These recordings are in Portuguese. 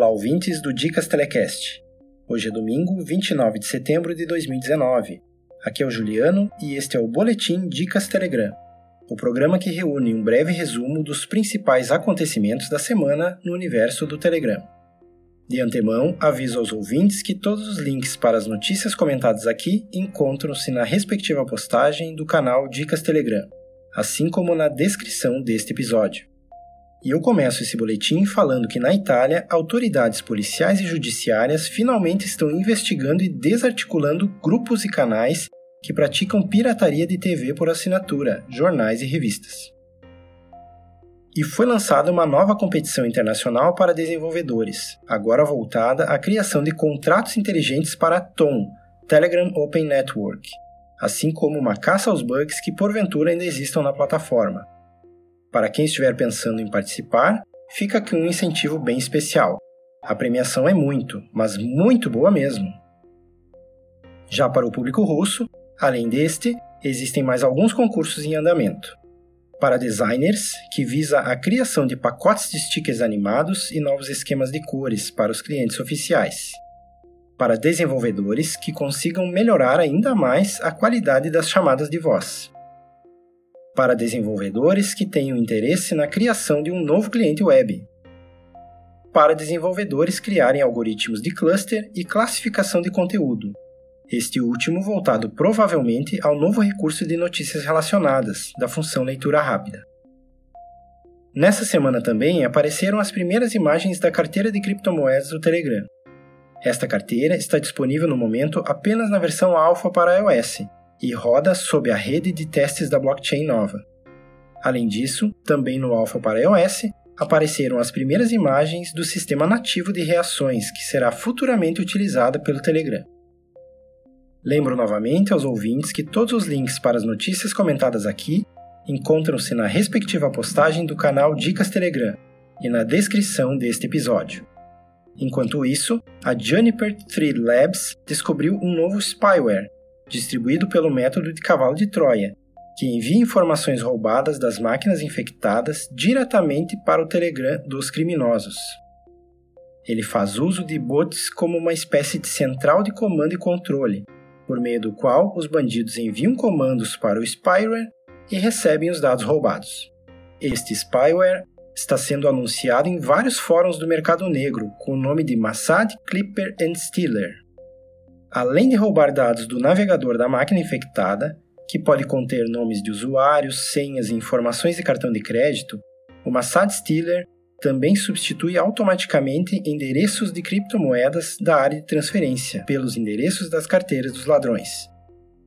Olá, ouvintes do Dicas Telecast. Hoje é domingo, 29 de setembro de 2019. Aqui é o Juliano e este é o Boletim Dicas Telegram, o programa que reúne um breve resumo dos principais acontecimentos da semana no universo do Telegram. De antemão, aviso aos ouvintes que todos os links para as notícias comentadas aqui encontram-se na respectiva postagem do canal Dicas Telegram, assim como na descrição deste episódio. E eu começo esse boletim falando que na Itália, autoridades policiais e judiciárias finalmente estão investigando e desarticulando grupos e canais que praticam pirataria de TV por assinatura, jornais e revistas. E foi lançada uma nova competição internacional para desenvolvedores, agora voltada à criação de contratos inteligentes para a TOM, Telegram Open Network, assim como uma caça aos bugs que porventura ainda existam na plataforma. Para quem estiver pensando em participar, fica aqui um incentivo bem especial. A premiação é muito, mas muito boa mesmo. Já para o público russo, além deste, existem mais alguns concursos em andamento. Para designers, que visa a criação de pacotes de stickers animados e novos esquemas de cores para os clientes oficiais. Para desenvolvedores que consigam melhorar ainda mais a qualidade das chamadas de voz para desenvolvedores que tenham interesse na criação de um novo cliente web, para desenvolvedores criarem algoritmos de cluster e classificação de conteúdo, este último voltado provavelmente ao novo recurso de notícias relacionadas, da função leitura rápida. Nessa semana também apareceram as primeiras imagens da carteira de criptomoedas do Telegram. Esta carteira está disponível no momento apenas na versão alfa para iOS, e roda sob a rede de testes da blockchain nova. Além disso, também no Alpha para iOS, apareceram as primeiras imagens do sistema nativo de reações que será futuramente utilizado pelo Telegram. Lembro novamente aos ouvintes que todos os links para as notícias comentadas aqui encontram-se na respectiva postagem do canal Dicas Telegram e na descrição deste episódio. Enquanto isso, a Juniper Thread Labs descobriu um novo spyware distribuído pelo método de cavalo de Troia, que envia informações roubadas das máquinas infectadas diretamente para o Telegram dos criminosos. Ele faz uso de bots como uma espécie de central de comando e controle, por meio do qual os bandidos enviam comandos para o spyware e recebem os dados roubados. Este spyware está sendo anunciado em vários fóruns do mercado negro com o nome de Massad Clipper and Stealer além de roubar dados do navegador da máquina infectada, que pode conter nomes de usuários, senhas e informações de cartão de crédito, o Massad Stealer também substitui automaticamente endereços de criptomoedas da área de transferência pelos endereços das carteiras dos ladrões.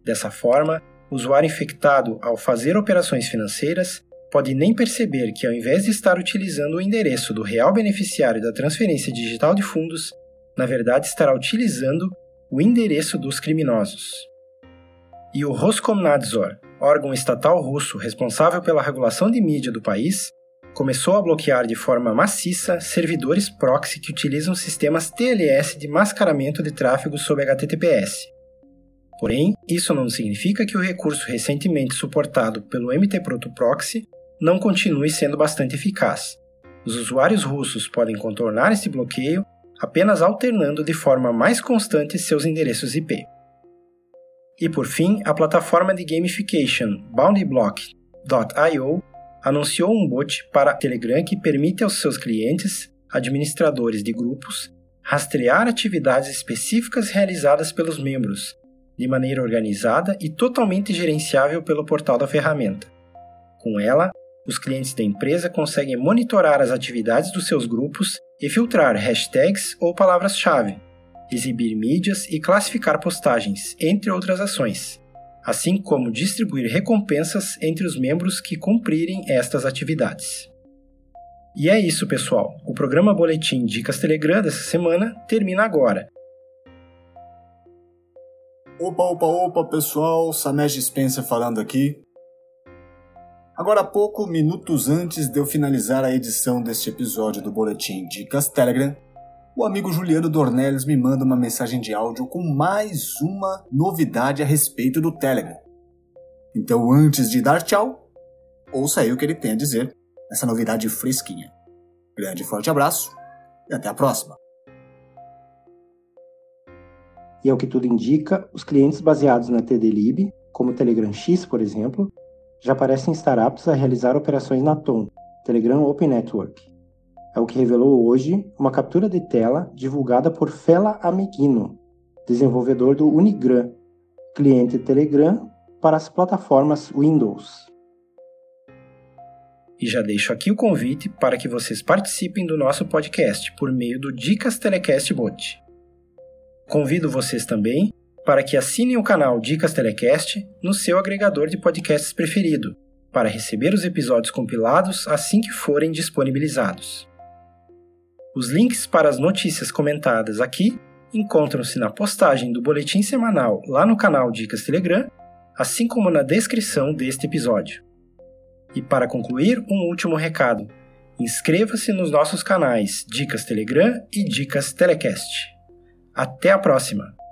Dessa forma, o usuário infectado, ao fazer operações financeiras, pode nem perceber que, ao invés de estar utilizando o endereço do real beneficiário da transferência digital de fundos, na verdade estará utilizando o endereço dos criminosos. E o Roskomnadzor, órgão estatal russo responsável pela regulação de mídia do país, começou a bloquear de forma maciça servidores proxy que utilizam sistemas TLS de mascaramento de tráfego sob HTTPS. Porém, isso não significa que o recurso recentemente suportado pelo MT-Proto Proxy não continue sendo bastante eficaz. Os usuários russos podem contornar esse bloqueio apenas alternando de forma mais constante seus endereços IP. E por fim, a plataforma de gamification BountyBlock.io anunciou um bot para Telegram que permite aos seus clientes, administradores de grupos, rastrear atividades específicas realizadas pelos membros, de maneira organizada e totalmente gerenciável pelo portal da ferramenta. Com ela, os clientes da empresa conseguem monitorar as atividades dos seus grupos e filtrar hashtags ou palavras-chave, exibir mídias e classificar postagens, entre outras ações, assim como distribuir recompensas entre os membros que cumprirem estas atividades. E é isso, pessoal. O programa Boletim Dicas Telegram dessa semana termina agora. Opa, opa, opa, pessoal, Samesh Spencer falando aqui. Agora há pouco, minutos antes de eu finalizar a edição deste episódio do Boletim Dicas Telegram, o amigo Juliano Dornelles me manda uma mensagem de áudio com mais uma novidade a respeito do Telegram. Então, antes de dar tchau, ouça aí o que ele tem a dizer, essa novidade fresquinha. Grande e forte abraço e até a próxima! E é ao que tudo indica, os clientes baseados na TDLib, como o Telegram X, por exemplo, já parecem estar aptos a realizar operações na TOM, Telegram Open Network. É o que revelou hoje uma captura de tela divulgada por Fela Amiguino, desenvolvedor do Unigram, cliente Telegram para as plataformas Windows. E já deixo aqui o convite para que vocês participem do nosso podcast por meio do Dicas Telecast Bot. Convido vocês também para que assinem o canal Dicas Telecast no seu agregador de podcasts preferido, para receber os episódios compilados assim que forem disponibilizados. Os links para as notícias comentadas aqui encontram-se na postagem do boletim semanal lá no canal Dicas Telegram, assim como na descrição deste episódio. E para concluir, um último recado: inscreva-se nos nossos canais Dicas Telegram e Dicas Telecast. Até a próxima!